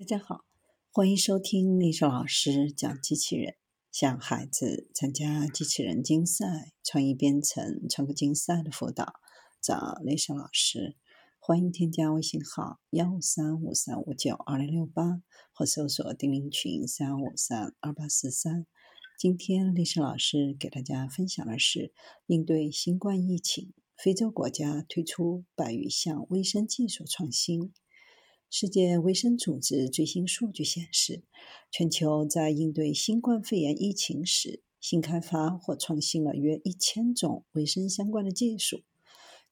大家好，欢迎收听丽莎老师讲机器人。向孩子参加机器人竞赛、创意编程、创客竞赛的辅导，找丽莎老师。欢迎添加微信号幺三五三五九二零六八，或搜索钉钉群三五三二八四三。今天丽莎老师给大家分享的是应对新冠疫情，非洲国家推出百余项卫生技术创新。世界卫生组织最新数据显示，全球在应对新冠肺炎疫情时，新开发或创新了约一千种卫生相关的技术。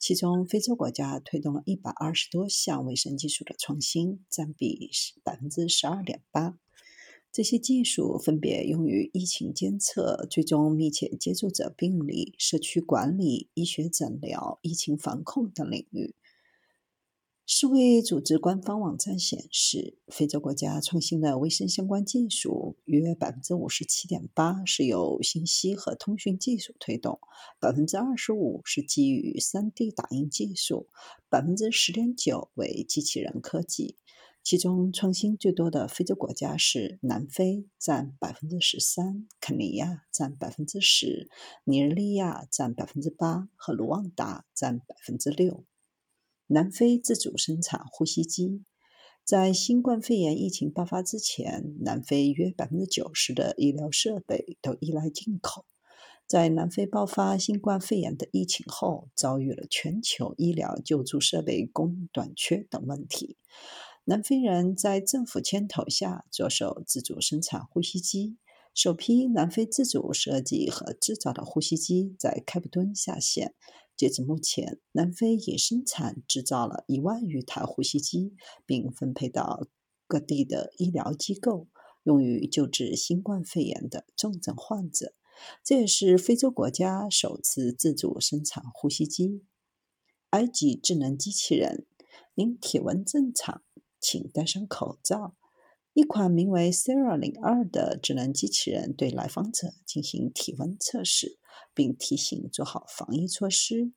其中，非洲国家推动了一百二十多项卫生技术的创新，占比是百分之十二点八。这些技术分别用于疫情监测、追踪密切接触者病例、社区管理、医学诊疗、疫情防控等领域。世卫组织官方网站显示，非洲国家创新的卫生相关技术约百分之五十七点八是由信息和通讯技术推动，百分之二十五是基于三 D 打印技术，百分之十点九为机器人科技。其中创新最多的非洲国家是南非，占百分之十三；肯尼亚占百分之十；尼日利亚占百分之八；和卢旺达占百分之六。南非自主生产呼吸机。在新冠肺炎疫情爆发之前，南非约百分之九十的医疗设备都依赖进口。在南非爆发新冠肺炎的疫情后，遭遇了全球医疗救助设备供应短缺等问题。南非人在政府牵头下着手自主生产呼吸机，首批南非自主设计和制造的呼吸机在开普敦下线。截至目前，南非已生产制造了一万余台呼吸机，并分配到各地的医疗机构，用于救治新冠肺炎的重症患者。这也是非洲国家首次自主生产呼吸机。埃及智能机器人，您体温正常，请戴上口罩。一款名为 Sarah 零二的智能机器人对来访者进行体温测试，并提醒做好防疫措施。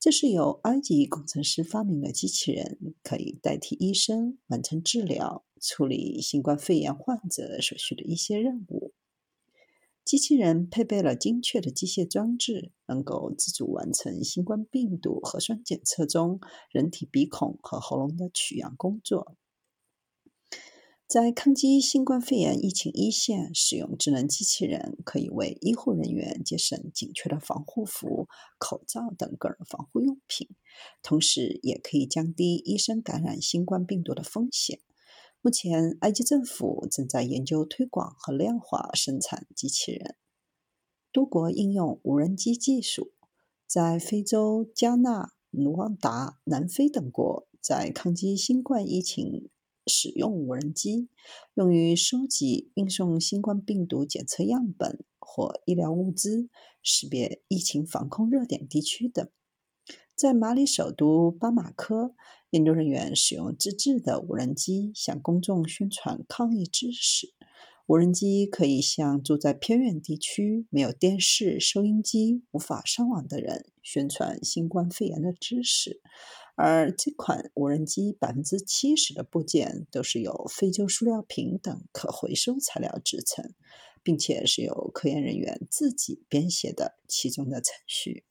这是由埃及工程师发明的机器人，可以代替医生完成治疗、处理新冠肺炎患者所需的一些任务。机器人配备了精确的机械装置，能够自主完成新冠病毒核酸检测中人体鼻孔和喉咙的取样工作。在抗击新冠肺炎疫情一线，使用智能机器人可以为医护人员节省紧缺的防护服、口罩等个人防护用品，同时也可以降低医生感染新冠病毒的风险。目前，埃及政府正在研究推广和量化生产机器人。多国应用无人机技术，在非洲加纳、卢旺达、南非等国，在抗击新冠疫情。使用无人机用于收集、运送新冠病毒检测样本或医疗物资，识别疫情防控热点地区等。在马里首都巴马科，研究人员使用自制的无人机向公众宣传抗疫知识。无人机可以向住在偏远地区、没有电视、收音机、无法上网的人宣传新冠肺炎的知识。而这款无人机百分之七十的部件都是由废旧塑料瓶等可回收材料制成，并且是由科研人员自己编写的其中的程序。